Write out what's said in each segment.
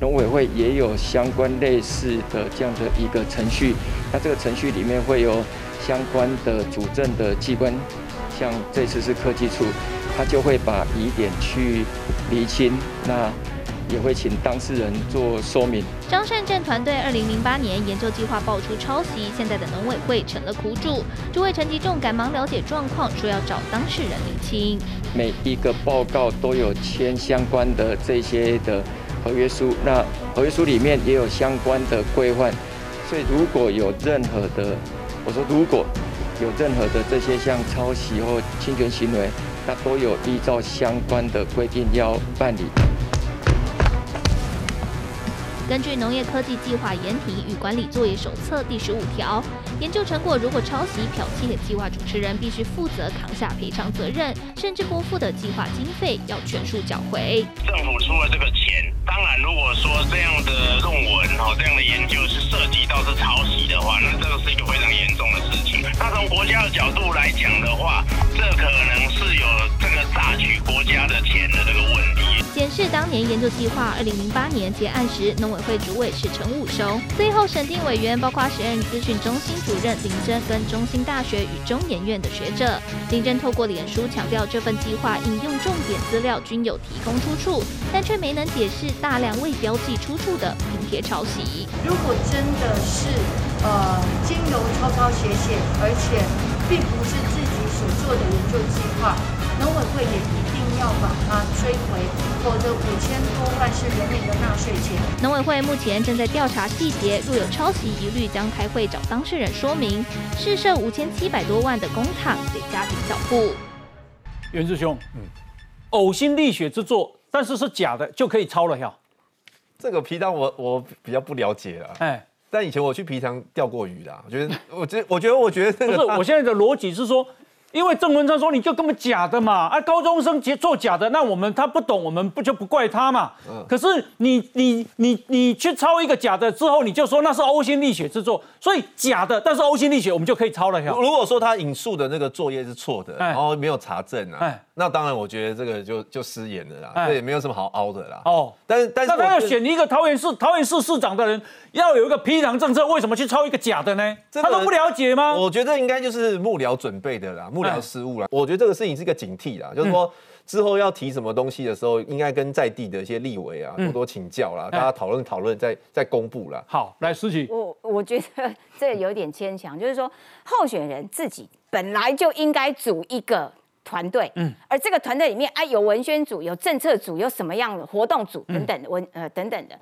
农委会也有相关类似的这样的一个程序。那这个程序里面会有相关的主政的机关，像这次是科技处，他就会把疑点去厘清。那也会请当事人做说明。张善政团队二零零八年研究计划爆出抄袭，现在的农委会成了苦主。诸位陈吉仲赶忙了解状况，说要找当事人厘清。每一个报告都有签相关的这些的合约书，那合约书里面也有相关的规范。所以如果有任何的，我说如果有任何的这些像抄袭或侵权行为，那都有依照相关的规定要办理。根据农业科技计划研提与管理作业手册第十五条，研究成果如果抄袭、剽窃计划主持人必须负责扛下赔偿责任，甚至拨付的计划经费要全数缴回。政府出了这个钱，当然如果说这样的论文哦，这样的研究是涉及到是抄袭的话，那这个是一个非常严重的事情。那从国家的角度来讲的话，这可能是有这个榨取国家的钱的这个问题。检视当年研究计划，二零零八年结案时，农委会主委是陈武雄，最后审定委员包括时任资讯中心主任林真跟中兴大学与中研院的学者。林真透过脸书强调，这份计划引用重点资料均有提供出处，但却没能解释大量未标记出处的拼贴抄袭。如果真的是呃经由抄抄写写，而且并不是自己所做的研究计划，农委会也一定要把它追回，否则五千多万是人民的纳税钱。农委会目前正在调查细节，若有抄袭疑虑，将开会找当事人说明。试设五千七百多万的工厂得加紧缴付。袁志兄，嗯，呕心沥血之作，但是是假的就可以抄了呀？这个皮蛋我我比较不了解了，哎，但以前我去皮塘钓过鱼啦，我觉得我觉我觉得我觉得这个不是，我现在的逻辑是说。因为郑文灿说你就根本假的嘛，啊，高中生做做假的，那我们他不懂，我们不就不怪他嘛。嗯。可是你你你你去抄一个假的之后，你就说那是呕心沥血之作，所以假的，但是呕心沥血，我们就可以抄了。如果说他引述的那个作业是错的，然后没有查证啊，那当然我觉得这个就就失言了啦，这也没有什么好凹的啦。哦。但是但是，那他要选一个桃园市桃园市市长的人，要有一个批量政策，为什么去抄一个假的呢？他都不了解吗？我觉得应该就是幕僚准备的啦。幕僚失误了，我觉得这个事情是一个警惕啦，就是说之后要提什么东西的时候，应该跟在地的一些立委啊多多请教啦，大家讨论讨论，再再公布啦。好，来思琪，我我觉得这有点牵强，就是说候选人自己本来就应该组一个团队，嗯，而这个团队里面啊有文宣组、有政策组、有什么样的活动组等等文呃等等的，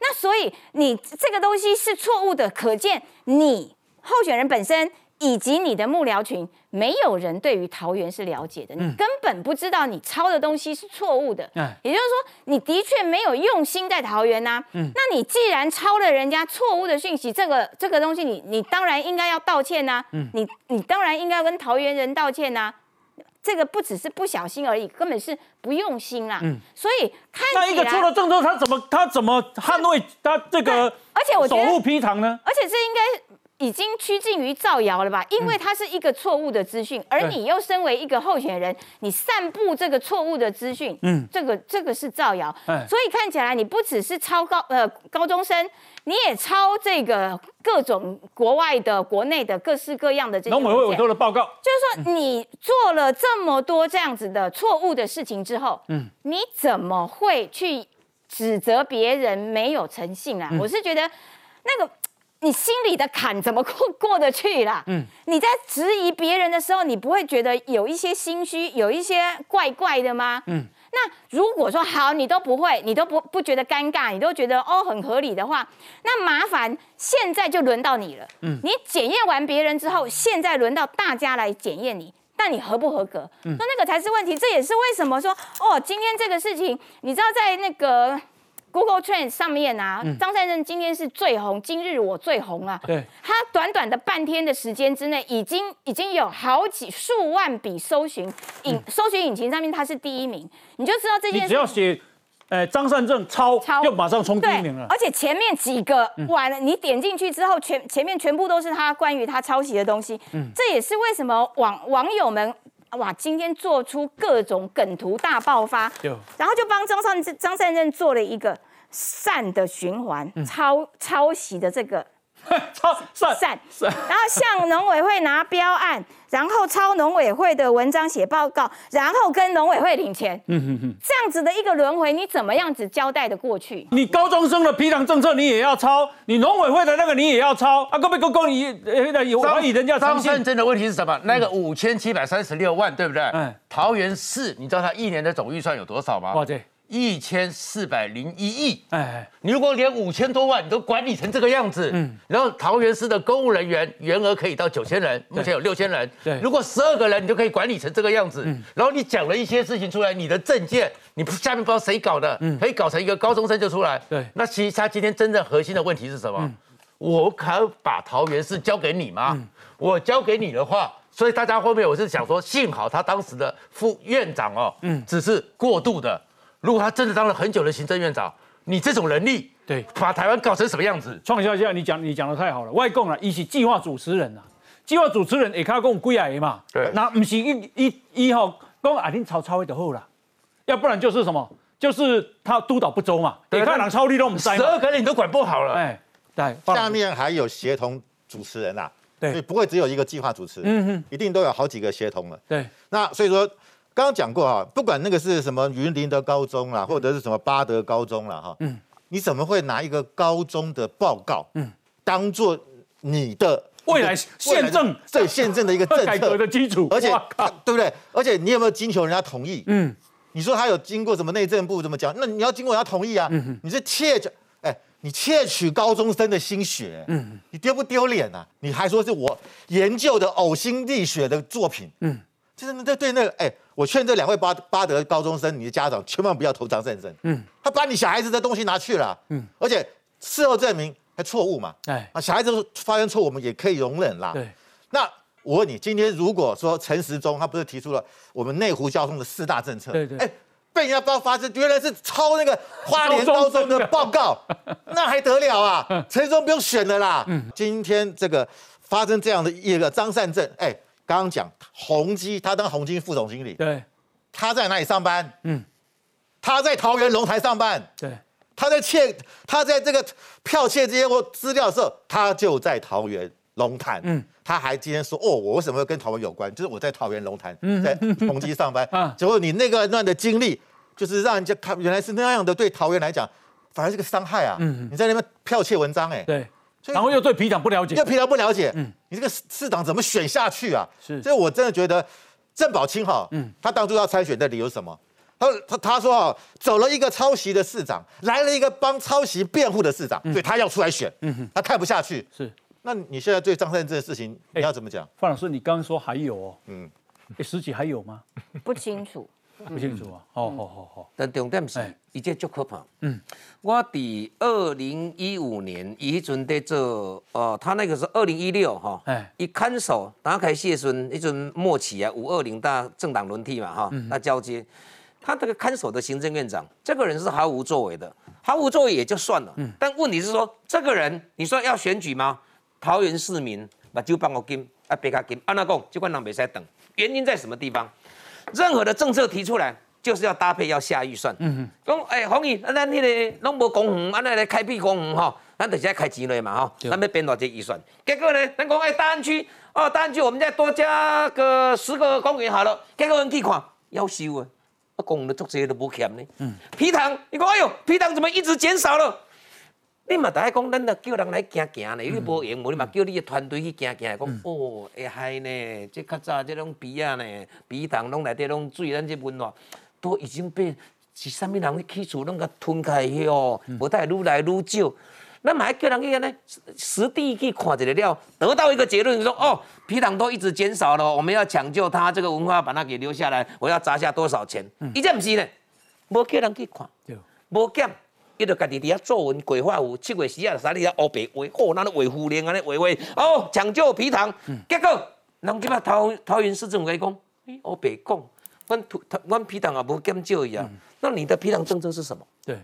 那所以你这个东西是错误的，可见你候选人本身。以及你的幕僚群，没有人对于桃园是了解的，你根本不知道你抄的东西是错误的。嗯，也就是说，你的确没有用心在桃园呐。嗯，那你既然抄了人家错误的讯息，这个这个东西，你你当然应该要道歉呐。嗯，你你当然应该跟桃园人道歉呐。这个不只是不小心而已，根本是不用心啦。嗯，所以看那一个出了郑州，他怎么他怎么捍卫他这个？而且我守护批堂呢？而且这应该。已经趋近于造谣了吧？因为它是一个错误的资讯，而你又身为一个候选人，你散布这个错误的资讯，嗯，这个这个是造谣。所以看起来你不只是抄高呃高中生，你也抄这个各种国外的、国内的各式各样的这些。农委会委托的报告，就是说你做了这么多这样子的错误的事情之后，嗯，你怎么会去指责别人没有诚信啊？我是觉得那个。你心里的坎怎么过 过得去啦？嗯，你在质疑别人的时候，你不会觉得有一些心虚，有一些怪怪的吗？嗯，那如果说好，你都不会，你都不不觉得尴尬，你都觉得哦很合理的话，那麻烦现在就轮到你了。嗯，你检验完别人之后，现在轮到大家来检验你，那你合不合格？嗯，那那个才是问题。这也是为什么说哦，今天这个事情，你知道在那个。Google Trends 上面啊，张善政今天是最红，今日我最红啊！对，他短短的半天的时间之内，已经已经有好几数万笔搜寻引搜寻引擎上面他是第一名，你就知道这件。你只要写，呃，张善政抄，就马上冲第一名了。而且前面几个完了，你点进去之后，全前面全部都是他关于他抄袭的东西。嗯，这也是为什么网网友们。哇！今天做出各种梗图大爆发，然后就帮张善张善任做了一个善的循环，抄抄袭的这个 然后向农委会拿标案，然后抄农委会的文章写报告，然后跟农委会领钱，这样子的一个轮回，你怎么样子交代的过去？你高中生的批档政策你也要抄，你农委会的那个你也要抄啊！各位公公，你呃有怀疑人家张诚信善政的问题是什么？那个五千七百三十六万，对不对？嗯桃园市，你知道他一年的总预算有多少吗？哇这一千四百零一亿。哎你如果连五千多万你都管理成这个样子，嗯，然后桃园市的公务人员员额可以到九千人，目前有六千人，对。嗯如果十二个人你就可以管理成这个样子，嗯。然后你讲了一些事情出来，你的证件你不下面不知道谁搞的，可以搞成一个高中生就出来，嗯对。嗯那其实他今天真正核心的问题是什么？我可把桃园市交给你吗？我交给你的话。所以大家后面我是想说，幸好他当时的副院长哦，嗯，只是过渡的。如果他真的当了很久的行政院长，你这种能力，对。把台湾搞成什么样子？创销下你讲你讲的太好了，外供了，一起计划主持人啊，计划主持人也看讲几啊个嘛，对。那不是一一一号讲啊，恁抄抄的就好啦，要不然就是什么，就是他督导不周嘛，对你看人抄你都我们塞嘛，二个人你都管不好了，哎，对，下面还有协同主持人啊，对。所以不会只有一个计划主持，嗯哼，一定都有好几个协同了。对，那所以说，刚刚讲过啊，不管那个是什么云林的高中啦，或者是什么巴德高中啦，哈，嗯，你怎么会拿一个高中的报告，嗯，当做你的未来宪政。对宪政的一个政 改革策的基础，而且对不对？而且你有没有经求人家同意？嗯，你说他有经过什么内政部怎么讲？那你要经过人家同意啊。嗯你是窃取，哎，你窃取高中生的心血，嗯，你丢不丢脸啊？你还说是我研究的呕心沥血的作品，嗯，就是这对那个，哎，我劝这两位巴巴德高中生，你的家长千万不要投张善政，嗯，他把你小孩子的东西拿去了，嗯，而且事后证明还错误嘛，哎。啊，小孩子发生错误我们也可以容忍啦，对，那我问你，今天如果说陈时中他不是提出了我们内湖交通的四大政策，对对。哎，被人家不发现原来是抄那个花莲高中的报告，那还得了啊？陈时中不用选了啦。嗯。今天这个发生这样的一个张善政，哎，刚刚讲宏基，他当宏基副总经理，对他在哪里上班？嗯嗯，他在桃园龙台上班。对，他在窃，他在这个剽窃这些资料的时候，他就在桃园龙潭。嗯嗯，他还今天说，哦，我为什么会跟桃园有关？就是我在桃园龙潭，在宏基上班。啊结果你那个段的经历，就是让人家看原来是那样的，对桃园来讲，反而是个伤害啊。你在那边剽窃文章，哎，对，然后又对皮长不了解又，平常不了解，嗯你这个市市长怎么选下去啊？是所以我真的觉得郑宝清哈，嗯他当初要参选的理由是什么？他他他说啊，走了一个抄袭的市长，来了一个帮抄袭辩护的市长，所以他要出来选，嗯哼他看不下去。是。那你现在对张善政的事情，你要怎么讲？范老师，你刚刚说还有哦，嗯嗯，哎，十几还有吗？不清楚。不清楚啊。好，好好好，但重点是哎，伊这足可怕。嗯，我伫二零一五年，伊迄阵在做，哦，他那个是二零一六哈哎，伊看守打开谢孙，迄阵末期啊，五二零大政党轮替嘛哈，那交接，他这个看守的行政院长，这个人是毫无作为的，毫无作为也就算了，但问题是说，这个人你说要选举吗？桃园市民把酒放我金，啊别卡金，安那讲，这款人袂使等，原因在什么地方？任何的政策提出来，就是要搭配要下预算。嗯讲诶，黄宇，咱咱那个拢无公园，安尼来开辟公园吼，咱等下开钱落嘛吼，咱要编偌这预算。结果呢，咱讲诶大安区，哦大安区我们再多加个十个公园好了，结果人去看，夭寿啊，啊公园的足济都不欠呢。嗯，皮塘，你讲哎呦，皮塘怎么一直减少了？你嘛大家讲，咱若叫人来行行呢，你无用无，你嘛叫你的团队去行行，讲哦会害呢，即较早即种鼻啊呢，鼻塘拢内底拢水，咱这文化都已经被是啥物人去起厝拢甲吞开去哦，无太愈来愈少。咱嘛还叫人去安尼实地去看一个了，得到一个结论说哦，皮塘都一直减少了，我们要抢救它这个文化，把它给留下来，我要砸下多少钱？伊这毋是呢，无叫人去看。对，无减，伊就家己伫遐作文规划有七月时啊，啥哩遐乌白画，哦，咱咧画妇联安尼画画，哦，抢救皮糖，结果人今摆桃桃园市政府甲伊讲，咦，乌白讲，阮土阮皮糖也无减少伊啊，那你的皮糖政策是什么？对，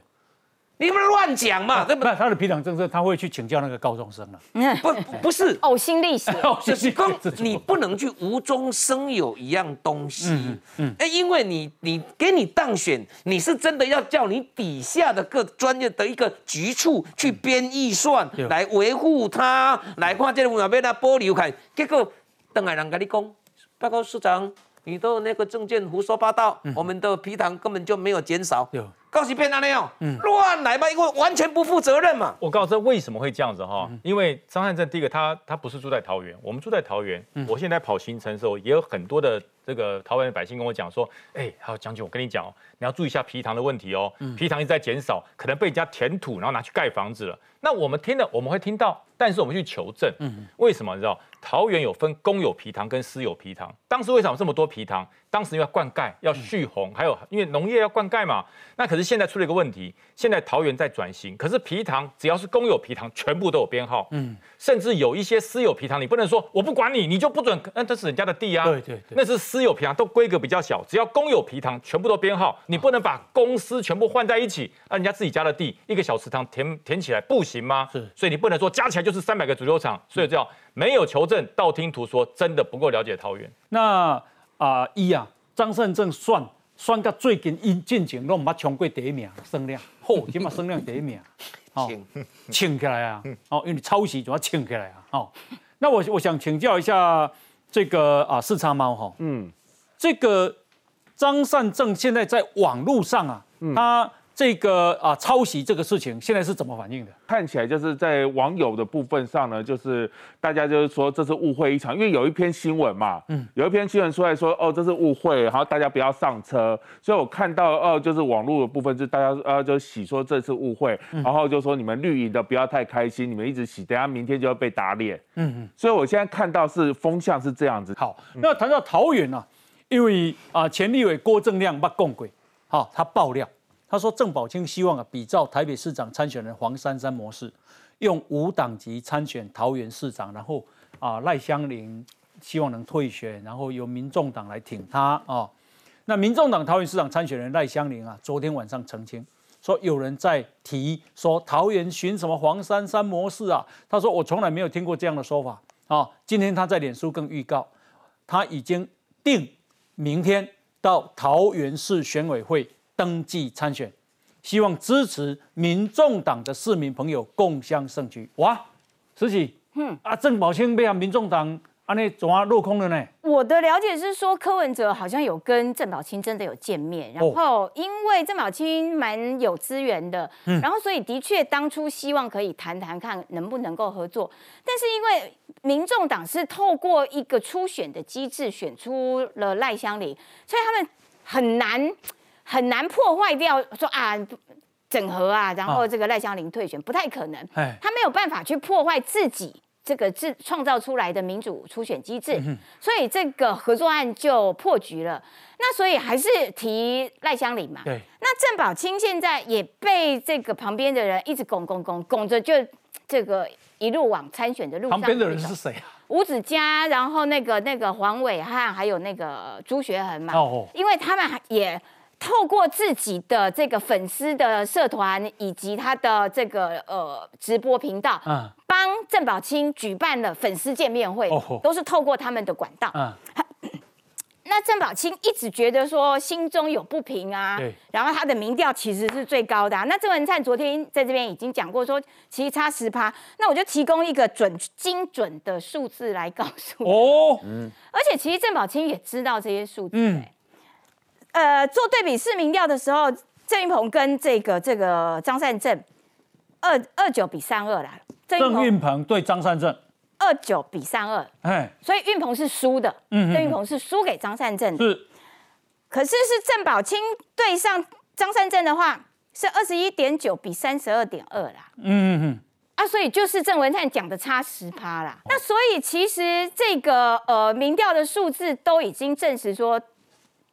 你不能乱讲嘛，对不那他的皮糖政策，他会去请教那个高中生 了。不不是呕心沥血。就是公，你不能去无中生有一样东西。嗯嗯。哎，因为你你给你当选，你是真的要叫你底下的各专业的一个局处去编预算来维护他，来看这个目标他保留看。结果邓海人跟你讲，报告市长，你的那个证件胡说八道，我们的皮糖根本就没有减少。告诉骗他那样，乱来吧，因为完全不负责任嘛。我告诉为什么会这样子哈，因为张汉正第一个他他不是住在桃园，我们住在桃园。我现在跑行程的时候，也有很多的这个桃园的百姓跟我讲说，哎，好将军，我跟你讲哦，你要注意一下皮糖的问题哦，皮糖一直在减少，可能被人家填土，然后拿去盖房子了。那我们听了，我们会听到，但是我们去求证，为什么你知道？桃园有分公有皮糖跟私有皮糖，当时为什么这么多皮糖？当时因为灌溉要蓄洪，还有因为农业要灌溉嘛。那可是现在出了一个问题，现在桃园在转型，可是皮糖只要是公有皮糖，全部都有编号，嗯，甚至有一些私有皮糖，你不能说我不管你，你就不准，那这是人家的地啊，对对，那是私有皮糖，都规格比较小，只要公有皮糖全部都编号，你不能把公司全部换在一起，那人家自己家的地一个小池塘填填起来不行吗？是，所以你不能说加起来就是三百个足球场，所以叫没有求证，道听途说，真的不够了解桃园。那啊一啊。张善政算算到最近因进前拢毋捌冲过第一名，声量好，起码声量第一名，哦，请起来啊，哦，因为抄袭就要请起来啊，哦，那我我想请教一下这个啊四叉猫哈，嗯，这个张善政现在在网络上啊，他。这个啊，抄袭这个事情现在是怎么反应的？看起来就是在网友的部分上呢，就是大家就是说这是误会一场，因为有一篇新闻嘛，嗯，有一篇新闻出来说哦这是误会，然后大家不要上车，所以我看到哦就是网络的部分就大家呃就洗说这次误会，然后就说你们绿营的不要太开心，你们一直洗，等下明天就要被打脸，嗯嗯，所以我现在看到是风向是这样子。好，那谈到桃园呢，因为啊前立委郭正亮把共轨，好他爆料。他说：“郑宝清希望啊，比照台北市长参选人黄珊珊模式，用无党籍参选桃园市长，然后啊赖香林希望能退选，然后由民众党来挺他啊。那民众党桃园市长参选人赖香林啊，昨天晚上澄清说，有人在提说桃园寻什么黄珊珊模式啊？他说我从来没有听过这样的说法啊。今天他在脸书更预告，他已经定明天到桃园市选委会。”登记参选，希望支持民众党的市民朋友共襄盛举。哇，实习，嗯啊，郑宝清被啊民众党啊那总啊落空了呢。我的了解是说，柯文哲好像有跟郑宝清真的有见面，然后因为郑宝清蛮有资源的，然后所以的确当初希望可以谈谈看能不能够合作，但是因为民众党是透过一个初选的机制选出了赖香林，所以他们很难。很难破坏掉，说啊整合啊，然后这个赖香林退选不太可能，他没有办法去破坏自己这个自创造出来的民主初选机制，所以这个合作案就破局了。那所以还是提赖香林嘛。对。那郑宝清现在也被这个旁边的人一直拱拱拱拱着，就这个一路往参选的路上。旁边的人是谁啊？吴子嘉，然后那个那个黄伟汉，还有那个朱学恒嘛。哦。因为他们也。透过自己的这个粉丝的社团以及他的这个呃直播频道，嗯，帮郑宝清举办了粉丝见面会，都是透过他们的管道。嗯，那郑宝清一直觉得说心中有不平啊，然后他的民调其实是最高的。那郑文灿昨天在这边已经讲过说，其实差十趴。那我就提供一个准精准的数字来告诉哦，嗯，而且其实郑宝清也知道这些数字，嗯。呃，做对比市民调的时候，郑运鹏跟这个这个张善政二二九比三二啦。郑运鹏对张善政二九比三二，哎，所以运鹏是输的，嗯，郑运鹏是输给张善政，是。可是是郑宝清对上张善政的话，是二十一点九比三十二点二啦，嗯嗯嗯，啊，所以就是郑文灿讲的差十趴啦。那所以其实这个呃民调的数字都已经证实说。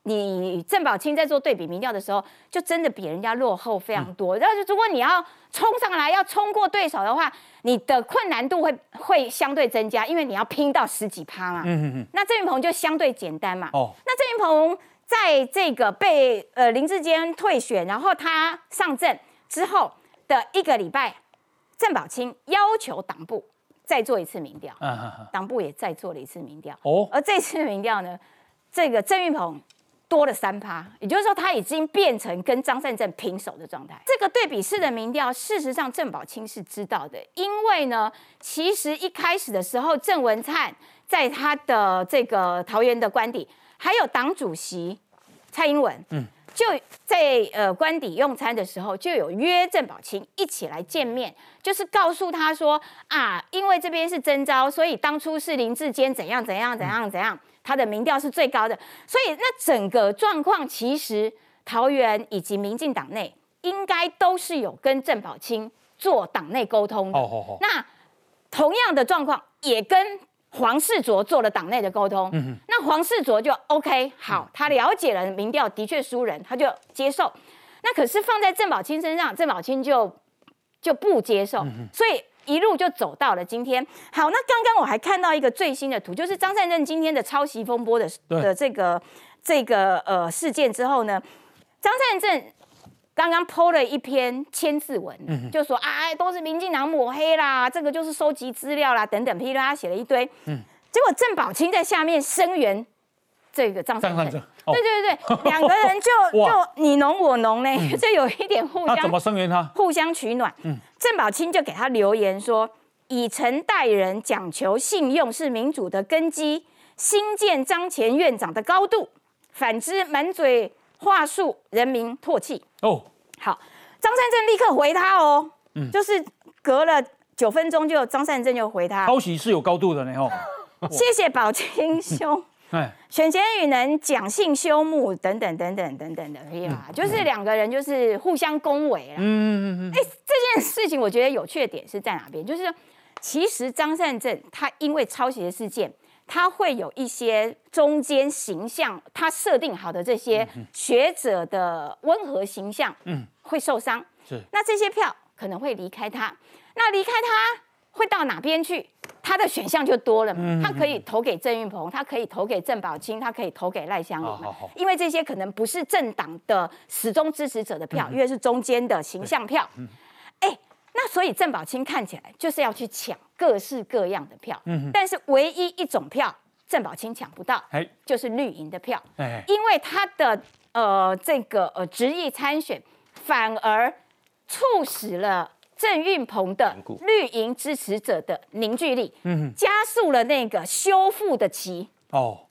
你郑宝清在做对比民调的时候，就真的比人家落后非常多。然后，如果你要冲上来，要冲过对手的话，你的困难度会会相对增加，因为你要拼到十几趴嘛。嗯嗯嗯。那郑云鹏就相对简单嘛。哦。那郑云鹏在这个被呃林志坚退选，然后他上阵之后，的一个礼拜，郑宝清要求党部再做一次民调，嗯嗯嗯党部也再做了一次民调。哦，而这次民调呢，这个郑运鹏多了三趴，也就是说他已经变成跟张善政平手的状态。这个对比式的民调，事实上郑宝清是知道的，因为呢，其实一开始的时候，郑文灿在他的这个桃园的官邸，还有党主席蔡英文，嗯。就在呃官邸用餐的时候，就有约郑宝清一起来见面，就是告诉他说啊，因为这边是征召，所以当初是林志坚怎样怎样怎样怎样，他的民调是最高的，所以那整个状况其实桃园以及民进党内应该都是有跟郑宝清做党内沟通的。哦哦哦那同样的状况也跟黄世卓做了党内的沟通。嗯那黄世卓就 OK，好，他了解了民调的确输人，他就接受。那可是放在郑宝清身上，郑宝清就就不接受，所以一路就走到了今天。好，那刚刚我还看到一个最新的图，就是张善政今天的抄袭风波的对的这个这个呃事件之后呢，张善政刚刚 PO 了一篇千字文，就说啊都是民进党抹黑啦，这个就是收集资料啦等等，噼里啪啦写了一堆。结果郑宝清在下面声援这个张对对对，两个人就就你侬我侬呢，就有一点互相那怎么声援他？互相取暖。嗯郑宝清就给他留言说：“以诚待人，讲求信用是民主的根基，新建张前院长的高度。反之，满嘴话术，人民唾弃。哦，”好，张善政立刻回他哦，嗯就是隔了九分钟就张善政就回他，抄袭是有高度的呢，哦。谢谢宝清兄。哎，选贤与能、讲信修睦等等等等等等的，可以啦，就是两个人就是互相恭维啦。嗯嗯嗯哎、这件事情我觉得有趣的点是在哪边？就是其实张善政他因为抄袭的事件，他会有一些中间形象，他设定好的这些学者的温和形象，嗯会受伤。是那这些票可能会离开他，那离开他会到哪边去？他的选项就多了嘛，他可以投给郑运鹏，他可以投给郑宝清，他可以投给赖香林嘛好好。好，因为这些可能不是政党的始终支持者的票，因为是中间的形象票。哎，那所以郑宝清看起来就是要去抢各式各样的票，但是唯一一种票郑宝清抢不到，哎就是绿营的票。哎，因为他的呃这个呃执意参选，反而促使了郑运鹏的绿营支持者的凝聚力，嗯加速了那个修复的期。哦，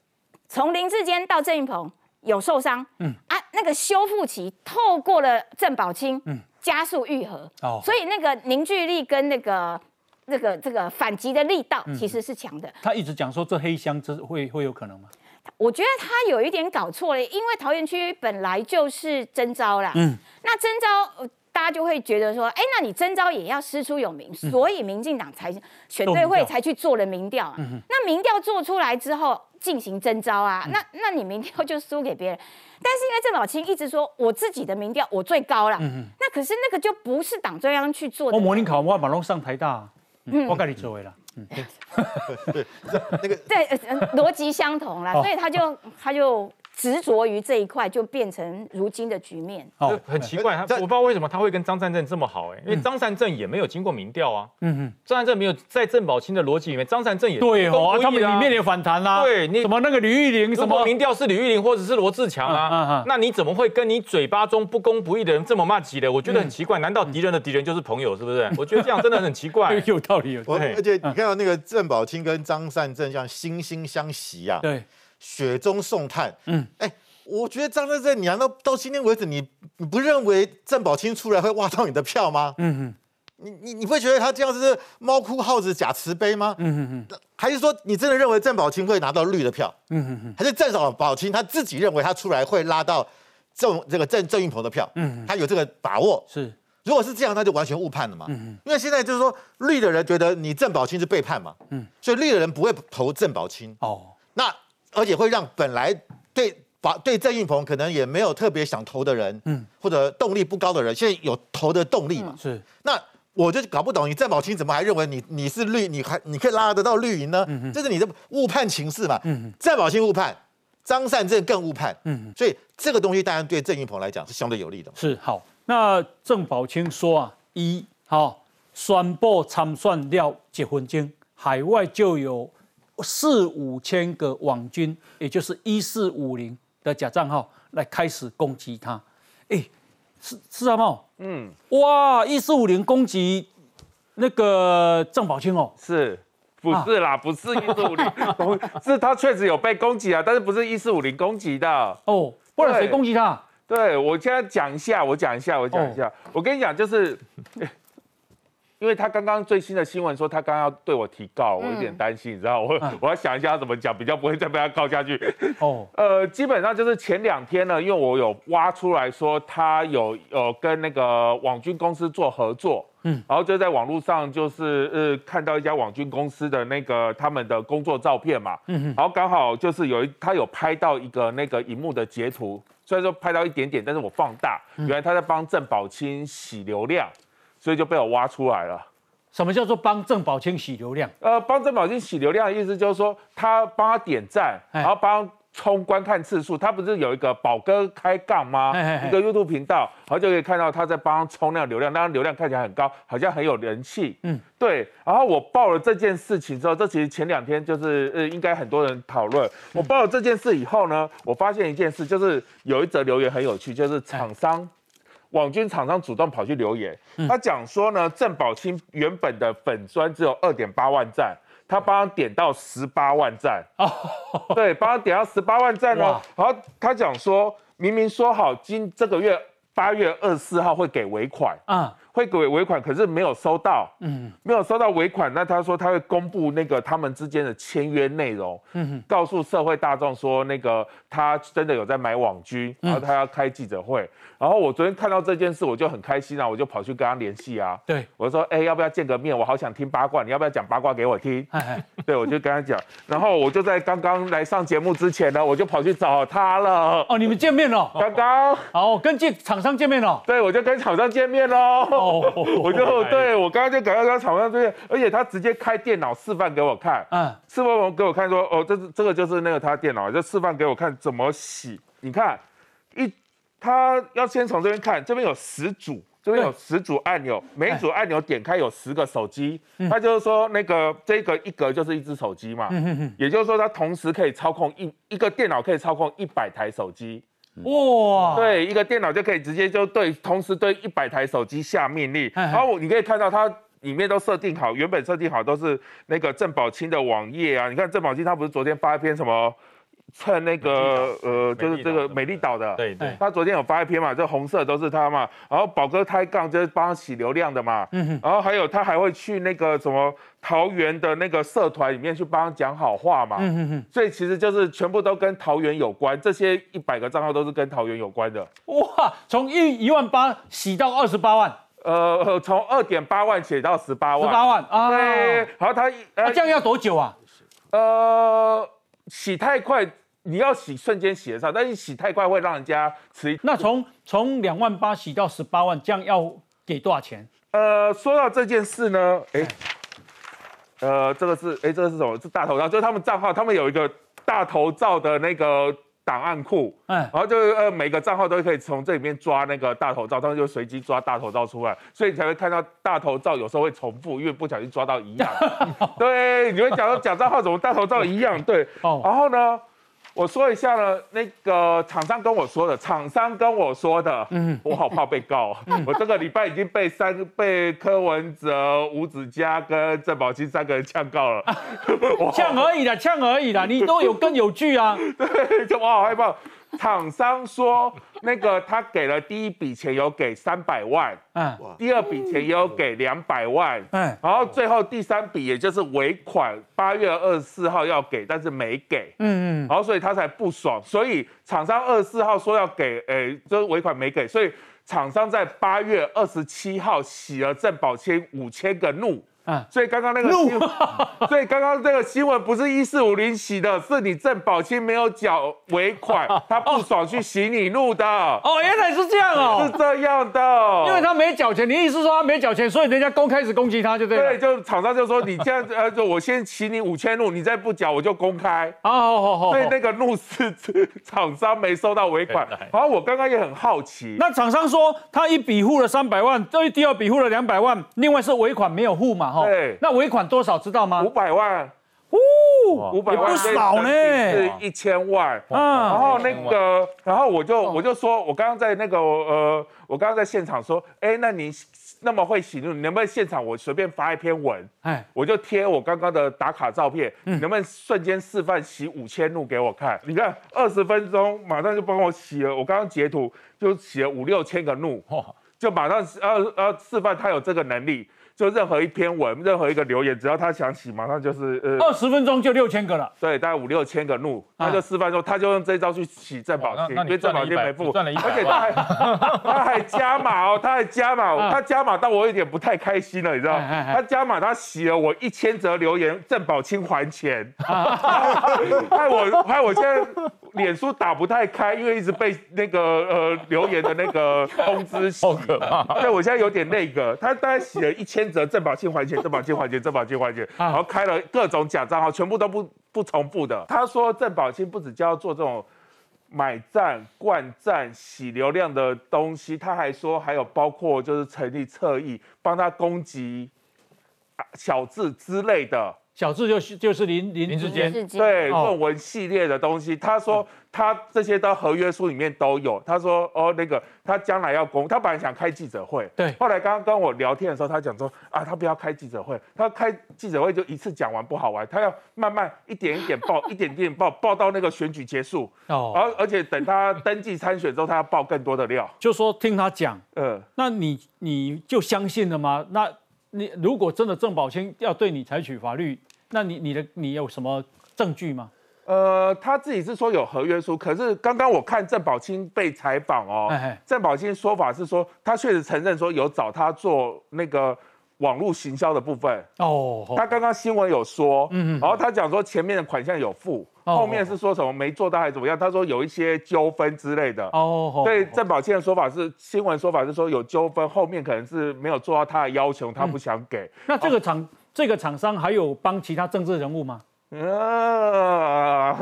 从林志坚到郑运鹏有受伤，嗯啊，那个修复期透过了郑宝清，嗯加速愈合，哦所以那个凝聚力跟那个那个这个反击的力道嗯其实是强的。他一直讲说这黑箱这会会有可能吗？我觉得他有一点搞错了，因为桃园区本来就是征招啦，嗯那征召。呃大家就会觉得说，哎，那你征召也要师出有名，所以民进党才选对会才去做了民调啊。那民调做出来之后进行征召啊，那那你民调就输给别人。但是因为郑宝清一直说我自己的民调我最高啦，那可是那个就不是党中央去做的。我。模拟考我马上上台大，嗯。我跟你作为了，嗯，那个 对，逻辑相同啦，哦。所以他就他就执着于这一块，就变成如今的局面。哦，很奇怪，他我不知道为什么他会跟张善政这么好哎，因为张善政也没有经过民调啊，嗯嗯，张善政没有在郑宝清的逻辑里面，张善政也对哦，啊他们里面也反弹啦，对你什么那个吕玉玲什如果么民调是吕玉玲或者是罗志强嗯嗯啊嗯，那你怎么会跟你嘴巴中不公不义的人这么骂起的？我觉得很奇怪，难道敌人的敌人就是朋友，是不是？我觉得这样真的很奇怪。有道理，有道理，而且你看到那个郑宝清跟张善政像惺惺相惜啊，对，雪中送炭。嗯嗯，哎，我觉得张德正，你难道到今天为止，你你不认为郑宝清出来会挖到你的票吗？嗯嗯你你你会觉得他这样子是猫哭耗子假慈悲吗？嗯嗯嗯还是说你真的认为郑宝清会拿到绿的票？嗯嗯嗯，还是郑宝清他自己认为他出来会拉到郑这个郑郑运鹏的票？嗯嗯，他有这个把握。是，如果是这样，那就完全误判了嘛。嗯因为现在就是说，绿的人觉得你郑宝清是背叛嘛，嗯嗯，所以绿的人不会投郑宝清，哦，那而且会让本来对把对郑运鹏可能也没有特别想投的人，嗯嗯，或者动力不高的人，现在有投的动力嘛。是，那我就搞不懂，你郑宝清怎么还认为你你是绿，你还你可以拉得到绿营呢？这是你的误判情势嘛。嗯郑宝清误判，张善政更误判，嗯所以这个东西当然对郑运鹏来讲是相对有利的。是好。那郑宝清说啊，一好宣布参选了结婚钟，海外就有四五千个网军，也就是一四五零的假账号来开始攻击他。哎，是是啊吗？嗯，哇，一四五零攻击那个郑宝清哦，是。不是啦，不是一四五零，是他确实有被攻击啊，但是不是一四五零攻击的哦，不然谁攻击他？对我现在讲一下，我讲一下，我讲一下，我跟你讲，就是，因为他刚刚最新的新闻说他刚刚要对我提告，我有点担心，你知道，我 我要想一下要怎么讲，比较不会再被他告下去。哦，呃，基本上就是前两天呢，因为我有挖出来说他有有跟那个网军公司做合作。嗯，然后就在网络上就是呃看到一家网军公司的那个他们的工作照片嘛，嗯然后刚好就是有一他有拍到一个那个荧幕的截图，虽然说拍到一点点，但是我放大，原来他在帮郑宝清洗流量，所以就被我挖出来了。什么叫做帮郑宝清洗流量？呃，帮郑宝清洗流量的意思就是说他帮他点赞，然后帮。冲观看次数，他不是有一个宝哥开杠吗？一个 YouTube 频道，然后就可以看到他在帮冲那个流量，那流量看起来很高，好像很有人气。嗯，对。然后我报了这件事情之后，这其实前两天就是呃，应该很多人讨论。我报了这件事以后呢，我发现一件事，就是有一则留言很有趣，就是厂商网军厂商主动跑去留言，他讲说呢，郑宝清原本的粉砖只有二点八万赞。他帮他点到十八万赞哦，对，帮他点到十八万赞呢。然后他讲说，明明说好今这个月八月二十四号会给尾款啊。会给尾款，可是没有收到，嗯，没有收到尾款。那他说他会公布那个他们之间的签约内容，嗯，告诉社会大众说那个他真的有在买网军，然后他要开记者会。然后我昨天看到这件事，我就很开心啊，我就跑去跟他联系啊。对，我说哎，要不要见个面？我好想听八卦，你要不要讲八卦给我听？对，我就跟他讲。然后我就在刚刚来上节目之前呢，我就跑去找他了。哦，你们见面了？刚刚哦，跟见厂商见面了。对，我就跟厂商见面喽。我就对我刚刚就赶快跟厂商对，而且他直接开电脑示范给我看，嗯，示范给我看说，哦，这是这个就是那个他电脑，就示范给我看怎么洗。你看，一他要先从这边看，这边有十组，这边有十组按钮，每一组按钮点开有十个手机，他就是说那个这个一格就是一只手机嘛，也就是说他同时可以操控一一个电脑可以操控一百台手机。哇，对，一个电脑就可以直接就对，同时对一百台手机下命令。然后你可以看到它里面都设定好，原本设定好都是那个郑宝清的网页啊。你看郑宝清他不是昨天发一篇什么？趁那个呃，就是这个美丽岛的，对对，他昨天有发一篇嘛，这红色都是他嘛，然后宝哥开杠就是帮他洗流量的嘛，嗯哼，然后还有他还会去那个什么桃园的那个社团里面去帮他讲好话嘛，嗯哼哼，所以其实就是全部都跟桃园有关，这些一百个账号都是跟桃园有关的。哇，从一一万八洗到二十八万，呃，从二点八万洗到十八万，十八万啊，对，然后他呃这样要多久啊？呃，洗太快。你要洗瞬间洗得上，但是洗太快会让人家吃。那从从两万八洗到十八万，这样要给多少钱？呃，说到这件事呢，哎，呃，这个是哎，这个是什么？是大头照，就是他们账号，他们有一个大头照的那个档案库，嗯，然后就呃每个账号都可以从这里面抓那个大头照，他们就随机抓大头照出来，所以你才会看到大头照有时候会重复，因为不小心抓到一样。对，你会讲到假账号怎么大头照一样？对，哦，然后呢？我说一下呢，那个厂商跟我说的，厂商跟我说的，嗯，我好怕被告，我这个礼拜已经被三被柯文哲、吴子嘉跟郑宝清三个人呛告了，呛而已啦，呛而已啦，你都有根有据啊，对，就我好害怕。厂商说，那个他给了第一笔钱有给三百万，嗯，第二笔钱也有给两百万，嗯，然后最后第三笔也就是尾款，八月二十四号要给，但是没给，嗯嗯，然后所以他才不爽，所以厂商二十四号说要给，诶，就是尾款没给，所以厂商在八月二十七号洗了郑宝清五千个怒，啊，所以刚刚那个新，所以刚刚这个新闻不是一四五零洗的，是你郑宝清没有缴尾款，他不爽去洗你怒的。哦，原来是这样哦，是这样的，因为他没缴钱，你意思说他没缴钱，所以人家公开始攻击他就对了。对，就厂商就说你这样子，呃，就我先洗你五千怒，你再不缴我就公开。好好好好，所以那个怒是厂商没收到尾款。然后我刚刚也很好奇，那厂商说他一笔付了三百万，这第二笔付了两百万，另外是尾款没有付嘛？对，那尾款多少知道吗？五百万，哦，五百万不少呢，是一千万。嗯，然后那个，然后我就我就说，我刚刚在那个呃，我刚刚在现场说，哎，那你那么会洗怒，你能不能现场我随便发一篇文，哎，我就贴我刚刚的打卡照片，你能不能瞬间示范洗五千怒给我看？你看二十分钟，马上就帮我洗了，我刚刚截图就洗了五六千个怒，就马上呃呃示范他有这个能力。就任何一篇文，任何一个留言，只要他想洗，马上就是呃，二十分钟就六千个了。对，大概五六千个怒，他就示范说，他就用这招去洗郑宝清，因为郑宝清没付，而且他还 他还加码哦，他还加码，他加码到我有点不太开心了，你知道他加码，他洗了我一千则留言，郑宝清还钱，害我害我现在脸书打不太开，因为一直被那个呃留言的那个通知洗，好可怕。对我现在有点那个，他大概洗了一千。则郑宝清还钱，郑宝清还钱，郑宝清还钱，然后开了各种假账号，全部都不不重复的。他说郑宝清不止教做这种买赞、灌赞、洗流量的东西，他还说还有包括就是成立侧翼帮他攻击小智之类的。小智就是就是林林志坚对论文系列的东西，他说他这些的合约书里面都有。他说哦那个他将来要公，他本来想开记者会，对。后来刚刚跟我聊天的时候，他讲说啊他不要开记者会，他开记者会就一次讲完不好玩，他要慢慢一点一点报，一点点报，报到那个选举结束。哦。而而且等他登记参选之后，他要报更多的料。就说听他讲，嗯，那你你就相信了吗？那。你如果真的郑宝清要对你采取法律，那你你的你有什么证据吗？呃，他自己是说有合约书，可是刚刚我看郑宝清被采访哦，郑宝清说法是说他确实承认说有找他做那个。网络行销的部分哦，他刚刚新闻有说，嗯，然后他讲说前面的款项有付，后面是说什么没做到还是怎么样？他说有一些纠纷之类的哦。对郑宝倩的说法是新闻说法是说有纠纷，后面可能是没有做到他的要求，他不想给。那这个厂这个厂商还有帮其他政治人物吗？啊，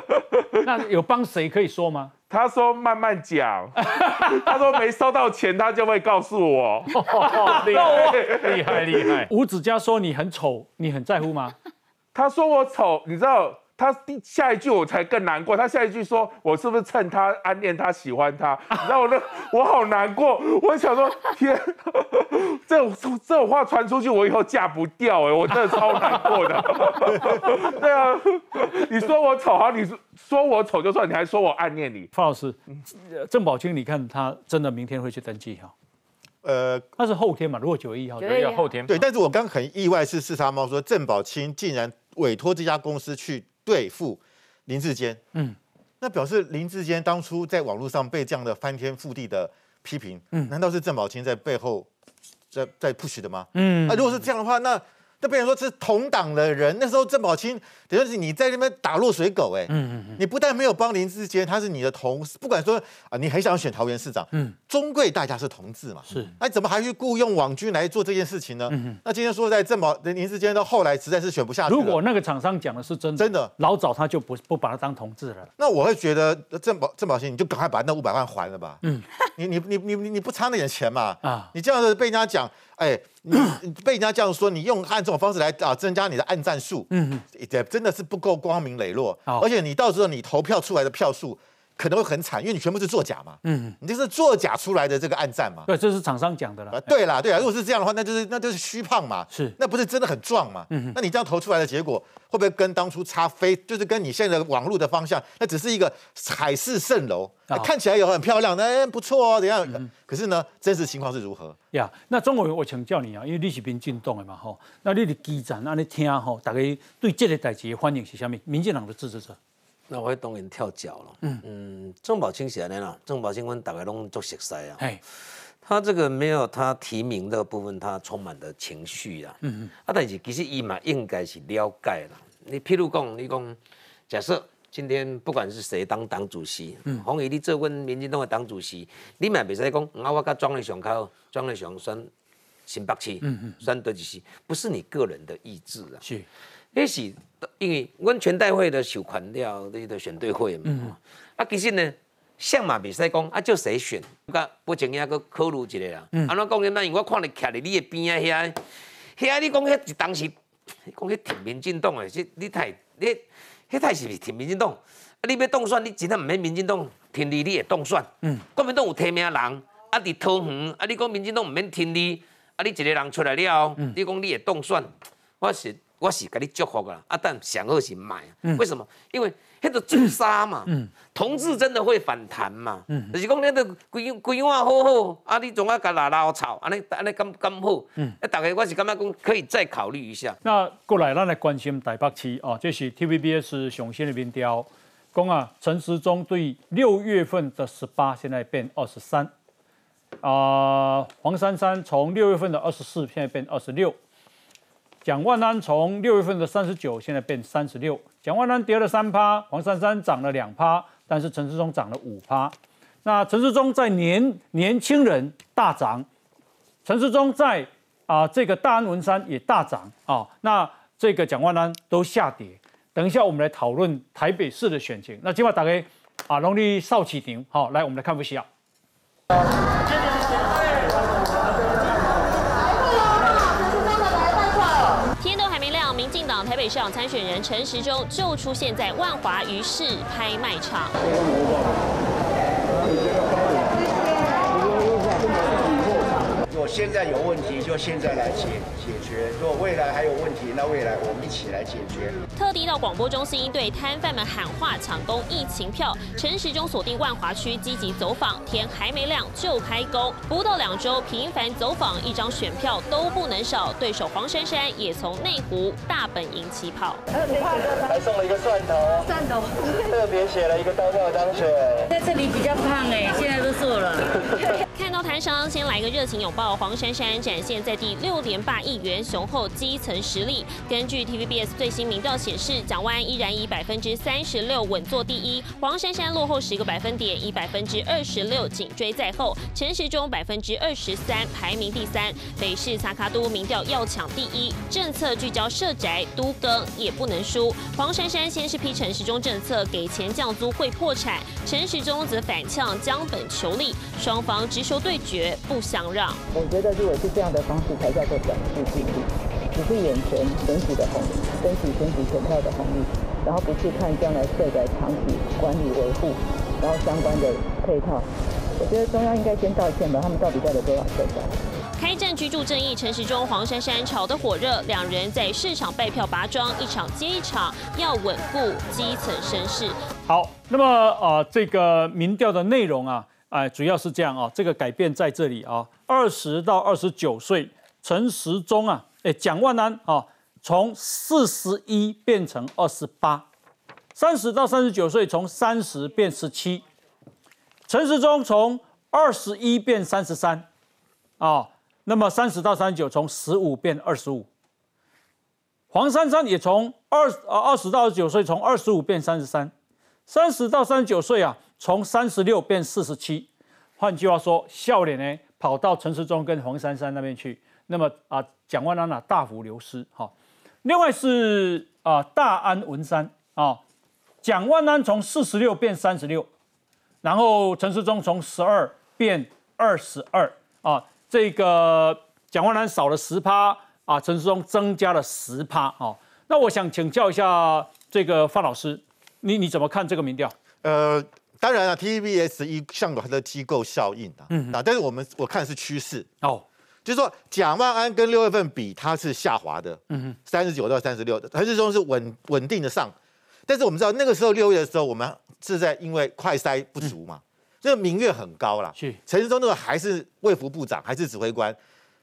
那有帮谁可以说吗？他说慢慢讲，他说没收到钱，他就会告诉我。厉害厉害厉害！吴子嘉说你很丑，你很在乎吗？他说我丑，你知道？他第下一句我才更难过，他下一句说我是不是趁他暗恋他喜欢他？你知道我那我好难过，我想说天，这种这种话传出去，我以后嫁不掉哎，我真的超难过的。对啊，你说我丑好，你说我丑就算，你还说我暗恋你。方老师，郑宝清，你看他真的明天会去登记哈？呃，那是后天嘛？如果九月一号，九月后天。对，但是我刚很意外是四杀猫说郑宝清竟然委托这家公司去。对付林志坚，嗯，那表示林志坚当初在网络上被这样的翻天覆地的批评，嗯，难道是郑宝清在背后在在 push 的吗？嗯，啊，如果是这样的话，那。那别人说这是同党的人，那时候郑宝清等于是你在那边打落水狗哎，嗯嗯嗯，你不但没有帮林志坚，他是你的同事，不管说啊，你很想选桃园市长，嗯，终归大家是同志嘛，是，那怎么还去雇佣网军来做这件事情呢？嗯那今天说在郑宝林志坚到后来实在是选不下去，如果那个厂商讲的是真的真的，老早他就不不把他当同志了。那我会觉得郑宝郑宝清你就赶快把那五百万还了吧，嗯，你你你你你不差那点钱嘛，啊，你这样子被人家讲。哎，你被人家这样说，你用按这种方式来啊增加你的暗战数，嗯，也真的是不够光明磊落。而且你到时候你投票出来的票数可能会很惨，因为你全部是作假嘛，嗯，你这是作假出来的这个暗战嘛。对，这是厂商讲的了。对啦，对啊，如果是这样的话，那就是那就是虚胖嘛，是，那不是真的很壮嘛。嗯，那你这样投出来的结果会不会跟当初差非，就是跟你现在的网络的方向，那只是一个海市蜃楼。看起来也很漂亮，那不错哦，怎样？可是呢，真实情况是如何？呀，那钟伟，我请教你啊，因为你是民进党的嘛，吼，那你的基站，那你听吼，大家对这个代志的反应是啥物？民进党的支持者？那我当然跳脚了。嗯嗯，郑宝清是安尼啦，郑宝清，阮大家拢做熟悉啊。他这个没有他提名的部分，他充满了情绪啊。嗯嗯。啊，但是其实伊嘛应该是了解啦。你譬如讲，你讲假设今天不管是谁当党主席，嗯，洪毅你做阮民进党的党主席，你嘛袂使讲啊，我甲庄立雄靠庄立雄选新北市，嗯嗯，选德基市，不是你个人的意志啊。是。那是因为阮全代会的授权了你的选对会嘛。嗯。啊，其实呢。相嘛，袂使讲啊，叫谁选？甲不前也搁考虑一下啦。安怎讲呢？因为我看你徛伫你的边啊，遐，遐你讲遐当时讲迄挺民进党的，这你太你迄太是挺民进党。啊，你要当选，你真正毋免民进党挺你，你会当选。嗯。国民党有提名人，啊，伫桃园，啊，你讲民进党毋免挺你，啊，你一个人出来了，你讲你会当选，我是我是给你祝福啦。啊，但上好是卖。为什么？因为。迄个自杀嘛，同志真的会反弹嘛？就是讲你个规规划好好，啊，你总要甲拉拉吵，安尼安尼咁咁好，啊，大概我是感觉讲可以再考虑一下。那过来，咱来关心台北市哦，这是 TVBS 上新的民调，讲啊，陈时中对六月份的十八现在变二十三，啊，黄珊珊从六月份的二十四现在变二十六。蒋万安从六月份的三十九，现在变三十六。蒋万安跌了三趴，黄珊珊涨了两趴，但是陈世忠涨了五趴。那陈世忠在年年轻人大涨，陈世忠在啊这个大安文山也大涨啊。那这个蒋万安都下跌。等一下我们来讨论台北市的选情。那今晚打开啊农历少起庭，好，来我们来看不需要。台北市长参选人陈时中就出现在万华鱼市拍卖场。现在有问题就现在来解解决，如果未来还有问题，那未来我们一起来解决。特地到广播中心对摊贩们喊话抢攻疫情票，陈时中锁定万华区积极走访，天还没亮就开工，不到两周频繁走访，一张选票都不能少。对手黄珊珊也从内湖大本营起跑，还送了一个蒜头，蒜头 特别写了一个刀票当选，在这里比较胖哎，现在都瘦了。看到台上，先来个热情拥抱。黄珊珊展现在第六连霸议员雄厚基层实力。根据 TVBS 最新民调显示，蒋万安依然以百分之三十六稳坐第一，黄珊珊落后十个百分点，以百分之二十六紧追在后。陈时中百分之二十三排名第三。北市萨卡都民调要抢第一，政策聚焦社宅都更也不能输。黄珊珊先是批陈时中政策给钱降租会破产，陈时中则反呛将本求利，双方直球对决不相让。我觉得如果是这样的方式才叫做短视经济，只是眼前选举的红利，争取选举选票的红利，然后不去看将来社在长期管理维护，然后相关的配套。我觉得中央应该先道歉吧，他们到底带了多少社在？开战居住正义，陈时中、黄珊珊吵得火热，两人在市场拜票拔庄，一场接一场，要稳固基层声势。好，那么呃，这个民调的内容啊。哎，主要是这样啊，这个改变在这里啊，二十到二十九岁，陈时中啊，哎，蒋万安啊，从四十一变成二十八，三十到三十九岁从三十变十七，陈时中从二十一变三十三，啊，那么三十到三十九从十五变二十五，黄珊珊也从二呃二十到二十九岁从二十五变三十三，三十到三十九岁啊。从三十六变四十七，换句话说，笑脸呢跑到陈时中跟黄珊珊那边去，那么啊蒋万安呢大幅流失哈。另外是啊大安文山啊，蒋万安从四十六变三十六，然后陈时中从十二变二十二啊，这个蒋万安少了十趴啊，陈时中增加了十趴啊。那我想请教一下这个范老师，你你怎么看这个民调？呃。当然了，TVBS 一向有它的机构效应啊，嗯啊，但是我们我看是趋势。哦，就是说蒋万安跟六月份比，它是下滑的，嗯哼，三十九到三十六的，陈世忠是稳稳定的上，但是我们知道那个时候六月的时候，我们是在因为快筛不足嘛，这个民怨很高了，是。陈世忠那个还是卫福部长，还是指挥官，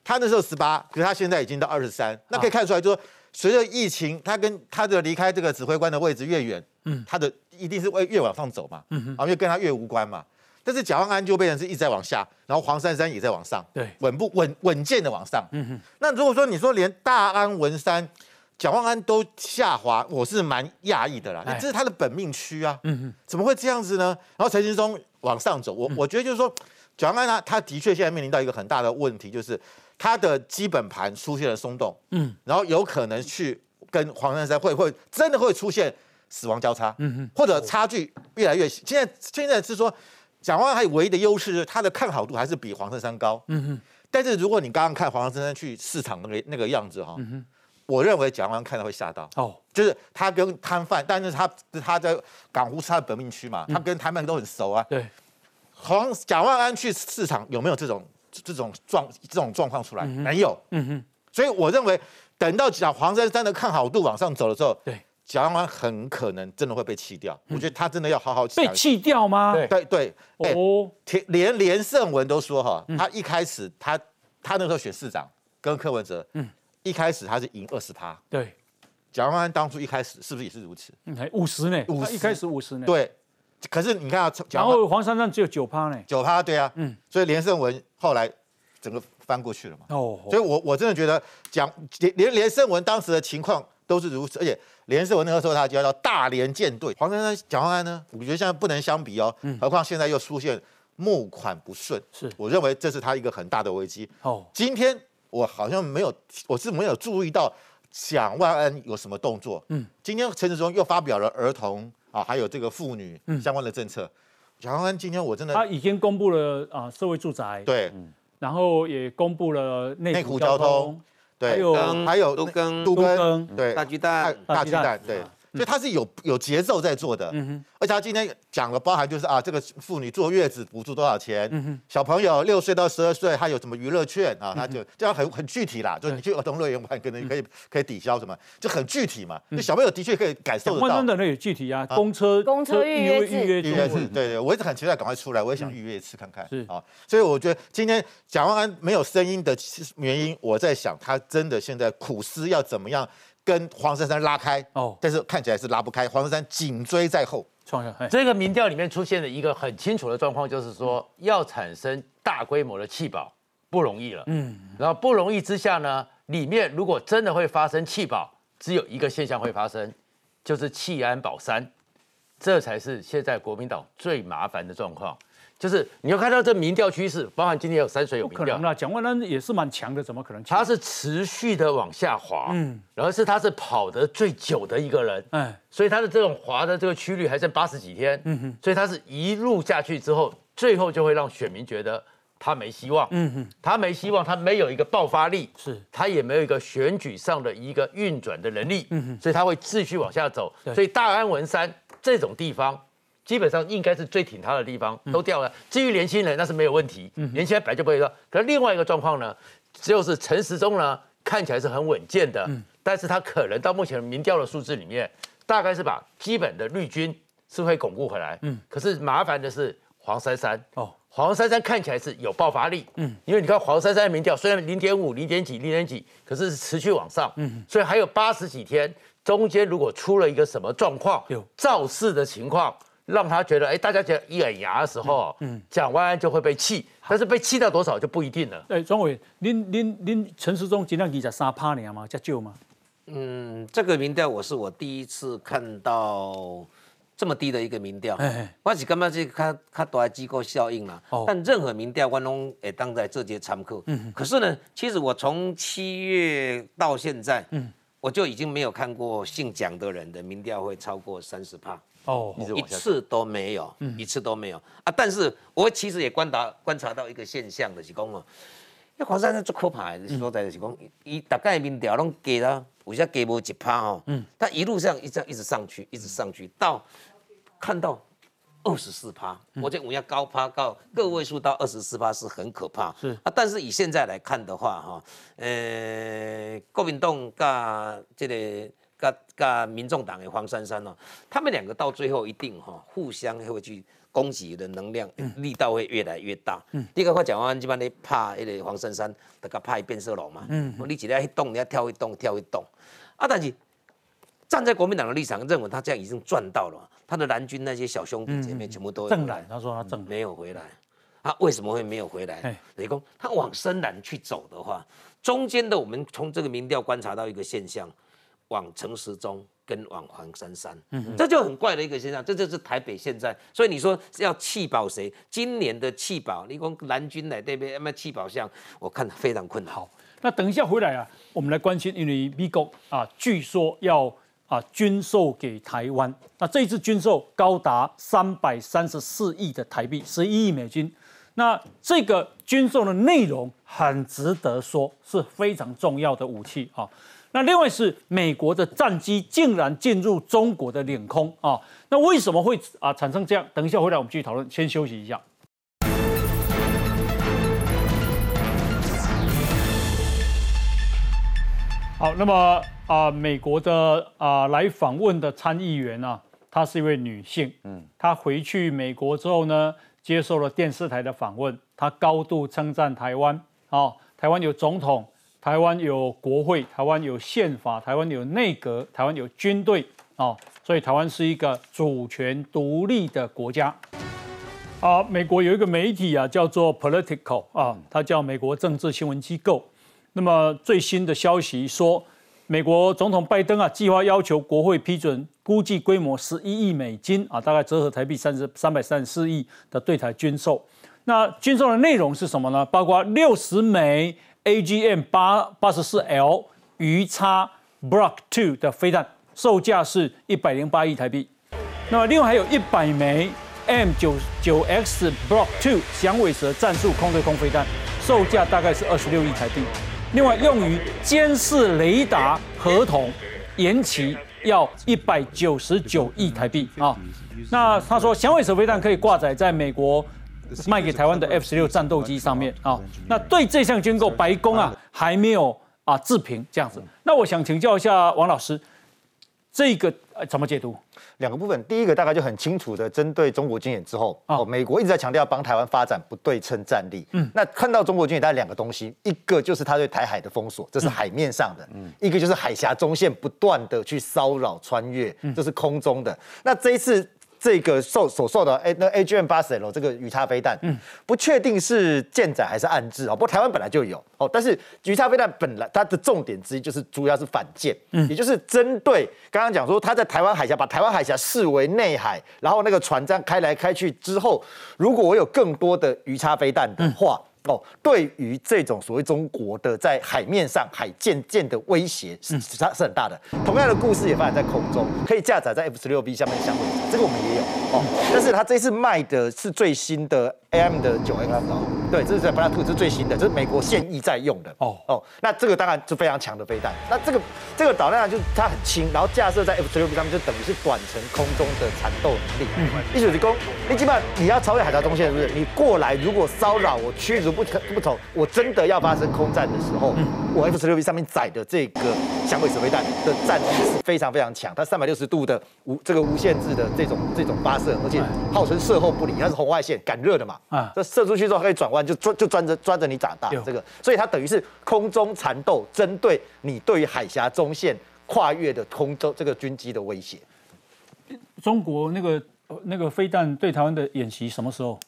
他那时候十八，可是他现在已经到二十三，那可以看出来，就说随着疫情，他跟他的离开这个指挥官的位置越远，嗯，他的。一定是会越往上走嘛，啊，因为跟他越无关嘛。但是蒋万安就变成是一直在往下，然后黄珊珊也在往上，对，稳步稳稳健的往上。嗯哼，那如果说你说连大安文山、蒋万安都下滑，我是蛮讶异的啦。哎这是他的本命区啊，嗯哼，怎么会这样子呢？然后陈时中往上走，我我觉得就是说，蒋万安他他的确现在面临到一个很大的问题，就是他的基本盘出现了松动，嗯，然后有可能去跟黄珊珊会会真的会出现死亡交叉，或者差距越来越。现在现在是说，蒋万安还有唯一的优势，是他的看好度还是比黄珊珊高。嗯哼，但是如果你刚刚看黄珊珊去市场那个那个样子哈，我认为蒋万安看到会吓到。哦，就是他跟摊贩，但是他他在港湖是他的本命区嘛，他跟摊贩都很熟啊。对，黄蒋万安去市场有没有这种这种状这种状况出来？没有。嗯哼，所以我认为，等到讲黄珊珊的看好度往上走的时候，对，蒋万安很可能真的会被弃掉。我觉得他真的要好好想被弃掉吗？对对。对，哎哦，连连连胜文都说哈，他一开始他他那时候选市长跟柯文哲，嗯，一开始他是赢二十趴，对，蒋万安当初一开始是不是也是如此？嗯，五十呢，50他一开始五十呢，，对，可是你看啊，然后黄珊珊只有九趴呢，九趴，对啊，嗯，所以连胜文后来整个翻过去了嘛。哦，所以我我真的觉得讲连连连胜文当时的情况都是如此，而且连胜文那个时候他就叫大连舰队，黄珊珊、蒋万安呢，我觉得现在不能相比哦，何况现在又出现募款不顺，是。我认为这是他一个很大的危机。哦，今天我好像没有，我是没有注意到蒋万安有什么动作。嗯，今天陈时中又发表了儿童啊，还有这个妇女嗯。相关的政策。蒋万安今天我真的他已经公布了啊社会住宅，对，然后也公布了内内湖交通，对，还有还有都跟都都跟对大鸡蛋大大巨蛋巨蛋，对，所以他是有有节奏在做的。嗯哼，而且他今天讲了，包含就是啊，这个妇女坐月子补助多少钱，嗯哼，小朋友六岁到十二岁，他有什么娱乐券啊？他就这样很很具体啦，就是你去儿童乐园玩，可能可以可以抵消什么，就很具体嘛。就小朋友的确可以感受得到蒋万安。的那个具体啊，公车公车预约制预约预约中制，对对，我一直很期待赶快出来，我也想预约一次看看。是啊，所以我觉得今天蒋万安没有声音的原因，我在想他真的现在苦思要怎么样跟黄珊珊拉开哦，但是看起来是拉不开，黄珊珊紧追在后。创下，哎这个民调里面出现的一个很清楚的状况，就是说要产生大规模的弃保不容易了。嗯，然后不容易之下呢，里面如果真的会发生弃保，只有一个现象会发生，就是弃安保三，这才是现在国民党最麻烦的状况。就是你要看到这民调趋势，包含今天有山水有民调。不可能，啦，蒋万安也是蛮强的，怎么可能？他是持续的往下滑，嗯，然后是他是跑得最久的一个人，哎，所以他的这种滑的这个区率还剩八十几天，嗯哼，所以他是一路下去之后，最后就会让选民觉得他没希望，嗯哼，他没希望，他没有一个爆发力，是，他也没有一个选举上的一个运转的能力，嗯哼。所以他会继续往下走。所以大安文山这种地方，基本上应该是最挺他的地方，嗯。都掉了。至于年轻人，那是没有问题，年轻人本来就不会掉。可是另外一个状况呢，就是陈时中呢看起来是很稳健的，嗯。但是他可能到目前民调的数字里面，大概是把基本的绿军是会巩固回来，嗯。可是麻烦的是黄珊珊，哦，黄珊珊看起来是有爆发力，嗯，因为你看黄珊珊的民调虽然零点五、零点几、零点几，可是是持续往上，嗯，所以还有八十几天，中间如果出了一个什么状况有，造势的情况，让他觉得，哎，大家觉得一咬牙的时候，嗯嗯，蒋万安就会被气，但是被气到多少就不一定了。哎，庄伟，您您您陈时中尽量二十三趴尔嘛，才少吗？嗯，这个民调我是我第一次看到这么低的一个民调哎哎，我是感觉这较较大的机构效应啦。哦但任何民调我拢会当在这节参考。嗯可是呢，其实我从七月到现在，嗯我就已经没有看过姓蒋的人的民调会超过三十趴。哦，一次都没有，一次都没有。啊！但是我其实也观察观察到一个现象，就是讲哦，那黄珊珊最可怕的所在就是讲，伊大概民调拢低啦，有些低无一趴哦，嗯。但一路上一直一直上去，一直上去，到看到二十四趴，我觉得我要高趴到个位数到二十四趴是很可怕，是。啊，但是以现在来看的话哈，呃，国民党甲这个。甲甲民众党的黄珊珊哦，他们两个到最后一定哈、互相会去攻击的能量、力道会越来越大。嗯，第一个我讲完，基本上怕那个黄珊珊，大家怕变色龙嘛。嗯嗯，你一下一动，你要跳一动，跳一动。啊，但是站在国民党的立场，认为他这样已经赚到了，他的蓝军那些小兄弟姐妹全部都正蓝，他说他正没有回来。他为什么会没有回来？雷公，他往深蓝去走的话，中间的我们从这个民调观察到一个现象，往陈时中跟往黄珊珊，这就很怪的一个现象。这就是台北现在，所以你说要弃保谁？今年的弃保，你讲蓝军来这边要不要弃保？像我看非常困难。好，那等一下回来啊，我们来关心，因为美国啊，据说要啊军售给台湾，那这一次军售高达三百三十四亿的台币，十一亿美金。那这个军售的内容很值得说，是非常重要的武器啊。那另外是美国的战机竟然进入中国的领空啊，那为什么会啊产生这样？等一下回来我们继续讨论，先休息一下。好，那么啊，美国的啊来访问的参议员啊，她是一位女性，嗯，她回去美国之后呢？接受了电视台的访问，她高度称赞台湾。哦，台湾有总统，台湾有国会，台湾有宪法，台湾有内阁，台湾有军队。哦，所以台湾是一个主权独立的国家。啊，美国有一个媒体啊，叫做 Political 啊，它叫美国政治新闻机构。那么最新的消息说。美国总统拜登啊，计划要求国会批准，估计规模十一亿美金啊，大概折合台币三十三百三十四亿的对台军售。那军售的内容是什么呢？包括六十枚 AGM 八八十四 L 鱼叉 Block Two 的飞弹，售价是一百零八亿台币。那么另外还有一百枚 M 九九 X Block Two 响尾蛇战术空对空飞弹，售价大概是二十六亿台币。另外，用于监视雷达合同延期要一百九十九亿台币啊。那他说，响尾蛇飞弹可以挂载在美国卖给台湾的 F 十六战斗机上面啊。那对这项军购，白宫啊还没有啊置评这样子。那我想请教一下王老师，这个呃怎么解读？两个部分，第一个大概就很清楚的针对中国军演之后，哦，美国一直在强调帮台湾发展不对称战力。嗯，那看到中国军演，大概两个东西，一个就是他对台海的封锁，这是海面上的；，嗯，一个就是海峡中线不断的去骚扰穿越，这是空中的。那这一次。这个受所受的 A，那 A G M 八十 L 这个鱼叉飞弹，嗯，不确定是舰载还是暗制啊。不过台湾本来就有哦，但是鱼叉飞弹本来它的重点之一就是主要是反舰，嗯，也就是针对刚刚讲说它在台湾海峡把台湾海峡视为内海，然后那个船这样开来开去之后，如果我有更多的鱼叉飞弹的话。哦，对于这种所谓中国的在海面上海舰舰的威胁是是是很大的。同样的故事也发展在空中，可以架载在 F 十六 B 下面的相位，这个我们也有哦。但是它这次卖的是最新的 AM 的九 X 哦，对，这是在 Black Two 是最新的，这是美国现役在用的哦哦。那这个当然是非常强的飞弹。那这个这个导弹就是它很轻，然后架设在 F 十六 B 上面，就等于是短程空中的缠斗能力。嗯，一九级攻，你基本上你要超越海峡中线，是不是？你过来如果骚扰我驱逐。不不从，我真的要发生空战的时候，我 F 十六 B 上面载的这个响尾蛇飞弹的战力是非常非常强，它三百六十度的无这个无限制的这种这种发射，而且号称射后不理，它是红外线感热的嘛，啊，这射出去之后可以转弯，就专就专着专着你长大这个，所以它等于是空中缠斗，针对你对于海峡中线跨越的空中这个军机的威胁。中国那个那个飞弹对台湾的演习什么时候？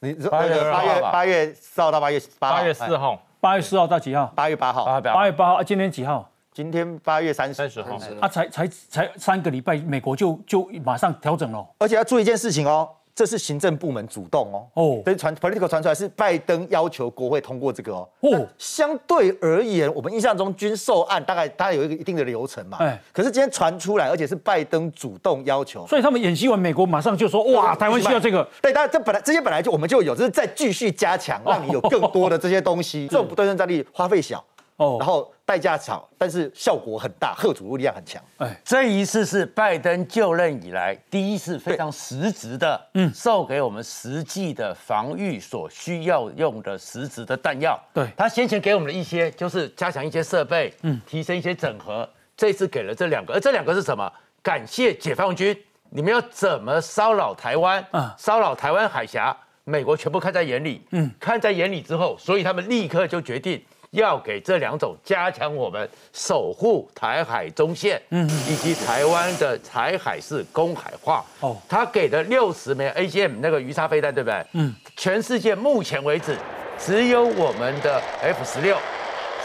你八月八月八月四号到八月八八月四号，八月四号到几号？八月八号，八月八号。今天几号？今天八月三三十号。啊，才才才三个礼拜，美国就就马上调整了。而且要注意一件事情哦。这是行政部门主动哦，哦，所以传 political 传出来是拜登要求国会通过这个哦，哦，相对而言，我们印象中军售案大概大概有一个一定的流程嘛，哎，可是今天传出来，而且是拜登主动要求，所以他们演习完，美国马上就说，哇，台湾需要这个，对，但这本来这些本来就我们就有，只是再继续加强，让你有更多的这些东西，这种不对称战力花费小。哦，然后代价少，但是效果很大，贺主力量很强。哎，这一次是拜登就任以来第一次非常实质的，嗯，授给我们实际的防御所需要用的实质的弹药。对，他先前给我们的一些就是加强一些设备，嗯，提升一些整合。这次给了这两个，而这两个是什么？感谢解放军，你们要怎么骚扰台湾？嗯，骚扰台湾海峡，美国全部看在眼里，嗯，看在眼里之后，所以他们立刻就决定。要给这两种加强我们守护台海中线，嗯，以及台湾的台海是公海化。哦，他给的六十枚 AGM 那个鱼叉飞弹，对不对？嗯，全世界目前为止只有我们的 F 十六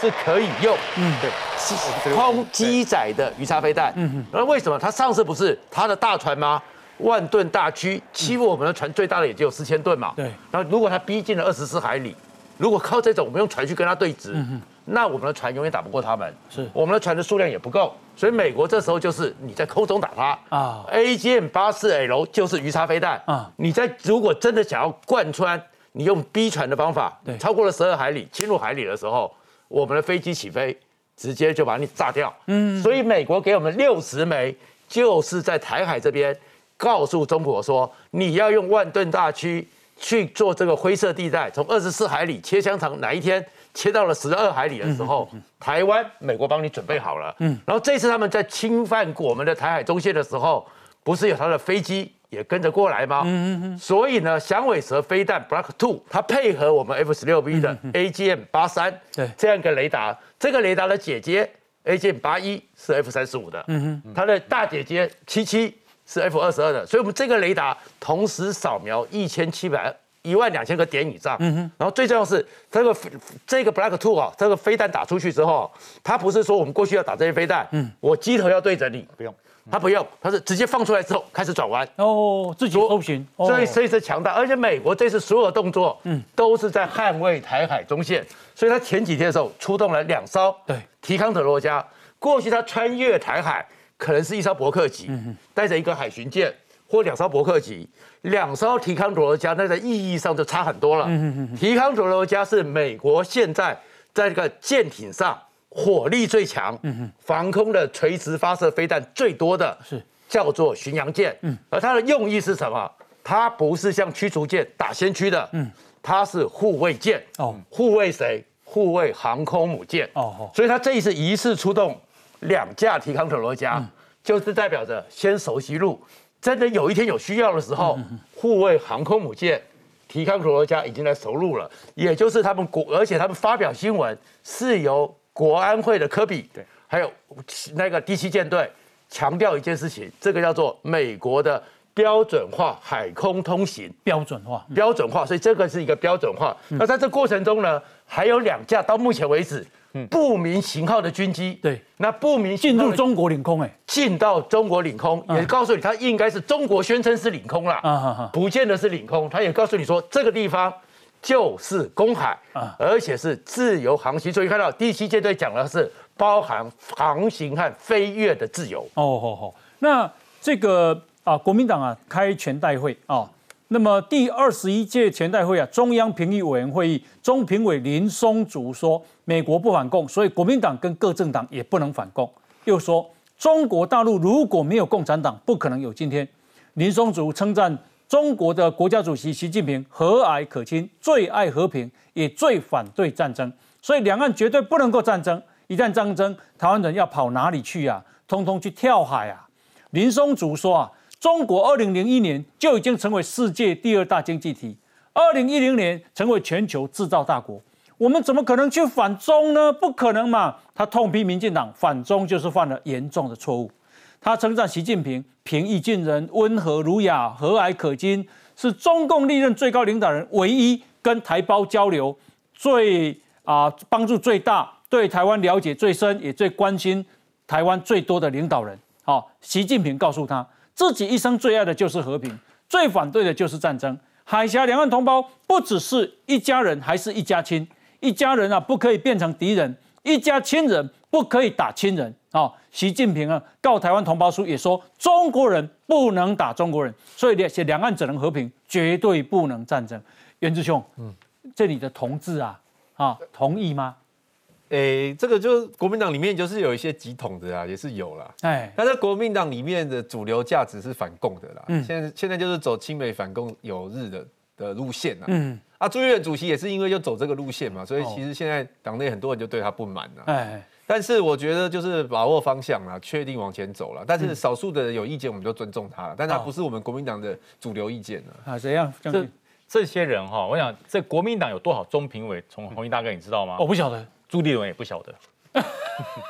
是可以用，嗯，对，是空机载的鱼叉飞弹。嗯嗯，那为什么他上次不是他的大船吗？万吨大驱欺负我们的船最大的也只有四千吨嘛。对，然后如果它逼近了二十四海里。如果靠这种，我们用船去跟他对峙，那我们的船永远打不过他们。是，我们的船的数量也不够，所以美国这时候就是你在空中打他啊，A G M 八四 L 就是鱼叉飞弹啊。你在如果真的想要贯穿，你用逼船的方法，对，超过了十二海里侵入海里的时候，我们的飞机起飞直接就把你炸掉。嗯，所以美国给我们六十枚，就是在台海这边告诉中国说，你要用万吨大驱。去做这个灰色地带，从二十四海里切香肠，哪一天切到了十二海里的时候，台湾美国帮你准备好了。嗯，然后这次他们在侵犯我们的台海中线的时候，不是有他的飞机也跟着过来吗？嗯嗯嗯。所以呢，响尾蛇飞弹 Block Two，它配合我们 F 十六 B 的 AGM 八三，对，这样一个雷达，这个雷达的姐姐 AGM 八一是 F 三十五的，嗯哼，它的大姐姐七七。是 F 二十二的，所以我们这个雷达同时扫描一千七百一万两千个点以上。嗯哼。然后最重要是这个这个 Black Two 啊，这个飞弹打出去之后，它不是说我们过去要打这些飞弹，嗯，我机头要对着你，不用，它不用，它是直接放出来之后开始转弯。哦，自己搜寻，所以所以是强大，而且美国这次所有动作，嗯，都是在捍卫台海中线，所以他前几天的时候出动了两艘对提康特罗加，过去他穿越台海。可能是一艘伯克级，带着一个海巡舰，或两艘伯克级，两艘提康罗加，那在意义上就差很多了。提康罗加是美国现在在这个舰艇上火力最强，防空的垂直发射飞弹最多的，是叫做巡洋舰。而它的用意是什么？它不是像驱逐舰打先驱的，它是护卫舰。哦，护卫谁？护卫航空母舰。哦，所以它这一次一次出动。两架提康特罗加，就是代表着先熟悉路，真的有一天有需要的时候，护卫航空母舰提康特罗加已经在熟路了。也就是他们国，而且他们发表新闻是由国安会的科比，对，还有那个第七舰队强调一件事情，这个叫做美国的标准化海空通行，标准化，标准化，所以这个是一个标准化。那在这过程中呢，还有两架到目前为止。不明型号的军机，对，那不明进入中国领空，哎，进到中国领空，也告诉你，它应该是中国宣称是领空了，啊不见得是领空，他也告诉你说，这个地方就是公海，啊，而且是自由航行，所以看到第七舰队讲的是包含航行和飞跃的自由。哦，好好，那这个啊，国民党啊开全代会啊。那么第二十一届全代会啊，中央评议委员会议，中评委林松竹说，美国不反共，所以国民党跟各政党也不能反共。又说，中国大陆如果没有共产党，不可能有今天。林松竹称赞中国的国家主席习近平和蔼可亲，最爱和平，也最反对战争，所以两岸绝对不能够战争。一旦战争，台湾人要跑哪里去啊？通通去跳海啊！林松竹说啊。中国二零零一年就已经成为世界第二大经济体，二零一零年成为全球制造大国，我们怎么可能去反中呢？不可能嘛！他痛批民进党反中就是犯了严重的错误。他称赞习近平平易近人、温和儒雅、和蔼可亲，是中共历任最高领导人唯一跟台胞交流最啊帮助最大、对台湾了解最深也最关心台湾最多的领导人。好，习近平告诉他。自己一生最爱的就是和平，最反对的就是战争。海峡两岸同胞不只是一家人，还是一家亲。一家人啊，不可以变成敌人；一家亲人不可以打亲人。啊，习近平啊，告台湾同胞书也说，中国人不能打中国人，所以两两岸只能和平，绝对不能战争。袁志兄，嗯，这里的同志啊，啊，同意吗？诶，这个就国民党里面就是有一些极统的啊，也是有啦。哎，但是国民党里面的主流价值是反共的啦。嗯，现在现在就是走亲美反共友日的的路线啊。嗯，啊，朱立伦主席也是因为就走这个路线嘛，所以其实现在党内很多人就对他不满了。哎，但是我觉得就是把握方向啦，确定往前走了。但是少数的人有意见，我们就尊重他了。但他不是我们国民党的主流意见了。啊，怎样？这这些人哈，我想这国民党有多少中评委？从红衣大哥，你知道吗？我不晓得。朱立伦也不晓得。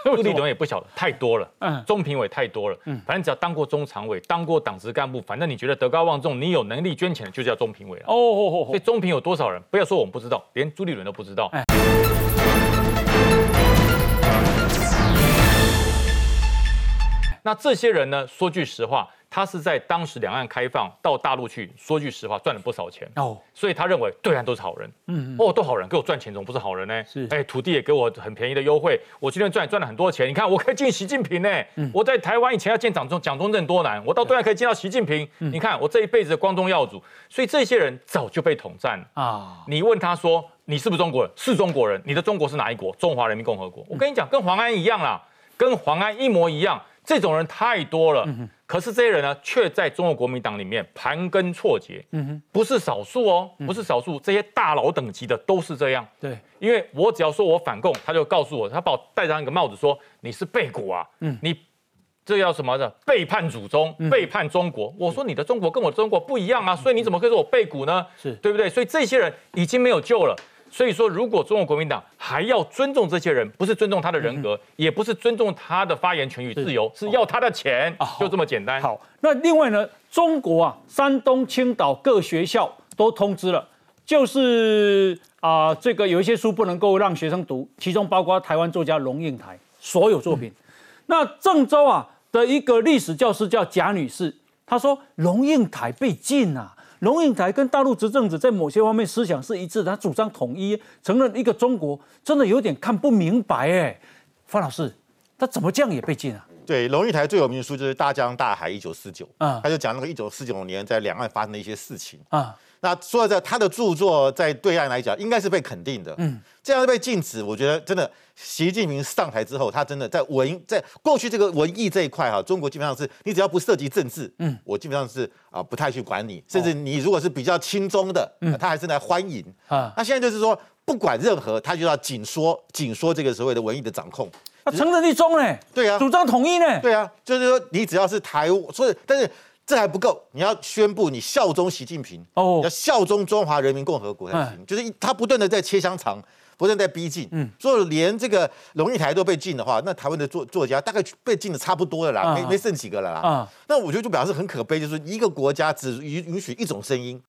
朱立伦也不晓得太多了，嗯，中评委太多了，嗯，反正只要当过中常委，当过党职干部，反正你觉得德高望重，你有能力捐钱的，就叫中评委了。哦哦哦，所以中评有多少人？不要说我们不知道，连朱立伦都不知道。那这些人呢？说句实话。他是在当时两岸开放到大陆去，说句实话，赚了不少钱。哦，所以他认为对岸都是好人，嗯，哦，都好人，给我赚钱，怎么不是好人呢？是，哎，土地也给我很便宜的优惠，我今天赚赚了很多钱，你看我可以见习近平呢，我在台湾以前要见蒋中蒋中正多难，我到对岸可以见到习近平，你看我这一辈子的光宗耀祖，所以这些人早就被统战。了啊！你问他说你是不是中国人？是中国人，你的中国是哪一国？中华人民共和国。我跟你讲，跟黄安一样啦，跟黄安一模一样。这种人太多了，可是这些人呢，却在中国国民党里面盘根错节，不是少数哦，不是少数，这些大佬等级的都是这样。对，因为我只要说我反共，他就告诉我，他把我戴上一个帽子，说你是背骨啊，你这叫什么的背叛祖宗，背叛中国。我说你的中国跟我的中国不一样啊，所以你怎么可以说我背骨呢？是对不对？所以这些人已经没有救了。所以说，如果中国国民党还要尊重这些人，不是尊重他的人格，也不是尊重他的发言权与自由，是要他的钱，就这么简单。好，那另外呢，中国啊，山东青岛各学校都通知了，就是啊，这个有一些书不能够让学生读，其中包括台湾作家龙应台所有作品。那郑州啊的一个历史教师叫贾女士，她说龙应台被禁啊。龙应台跟大陆执政者在某些方面思想是一致的，他主张统一，承认一个中国，真的有点看不明白哎。方老师，他怎么这样也被禁啊？对，龙应台最有名的书就是《大江大海一九四九》，啊，他就讲那个一九四九年在两岸发生的一些事情啊。那说在他的著作在对岸来讲，应该是被肯定的。嗯，这样被禁止，我觉得真的，习近平上台之后，他真的在文在过去这个文艺这一块哈，中国基本上是你只要不涉及政治，嗯，我基本上是啊不太去管你，甚至你如果是比较轻中的，嗯，他还是来欢迎啊。那现在就是说，不管任何，他就要紧缩紧缩这个所谓的文艺的掌控。他承认立中呢？对啊，主张统一呢？对啊，就是说你只要是台，所以但是。这还不够，你要宣布你效忠习近平，哦，要效忠中华人民共和国才行。就是他不断的在切香肠，不断在逼近，嗯，所以连这个龙应台都被禁的话，那台湾的作作家大概被禁的差不多了啦，没没剩几个了啦。啊，那我觉得就表示很可悲，就是一个国家只允允许一种声音。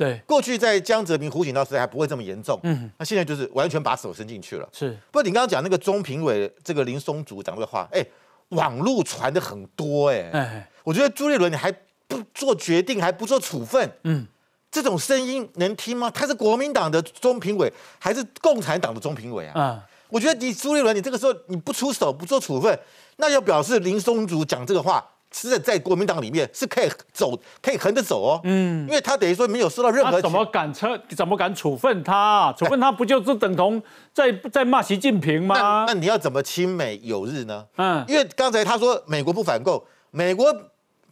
对，过去在江泽民、胡锦涛时代还不会这么严重，嗯，那现在就是完全把手伸进去了。是，不过你刚刚讲那个中评委这个林松竹讲这话，哎，网络传的很多，哎，哎，我觉得朱立伦你还不做决定，还不做处分，嗯，这种声音能听吗？他是国民党的中评委，还是共产党的中评委啊？啊，我觉得你朱立伦，你这个时候你不出手，不做处分，那要表示林松竹讲这个话。是在国民党里面是可以走，可以横着走哦。嗯，因为他等于说没有受到任何。怎么敢撤？怎么敢处分他？处分他不就是等同在在骂习近平吗？那你要怎么亲美友日呢？嗯，因为刚才他说美国不反共，美国。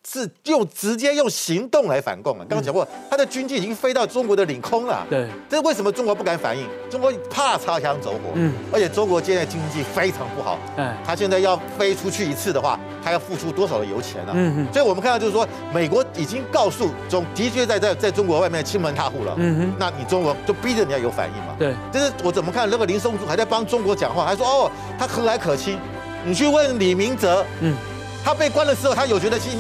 是用直接用行动来反共啊！刚刚讲过，他的军机已经飞到中国的领空了。对，这为什么中国不敢反应？中国怕擦枪走火。嗯，而且中国现在经济非常不好。嗯，他现在要飞出去一次的话，他要付出多少的油钱呢？嗯嗯。所以我们看到就是说，美国已经告诉中，的确在在在中国外面亲门踏户了。嗯哼。那你中国就逼着你要有反应嘛？对。就是我怎么看那个林松柱还在帮中国讲话，还说哦，他和蔼可亲。你去问李明哲，嗯，他被关的时候，他有觉得心。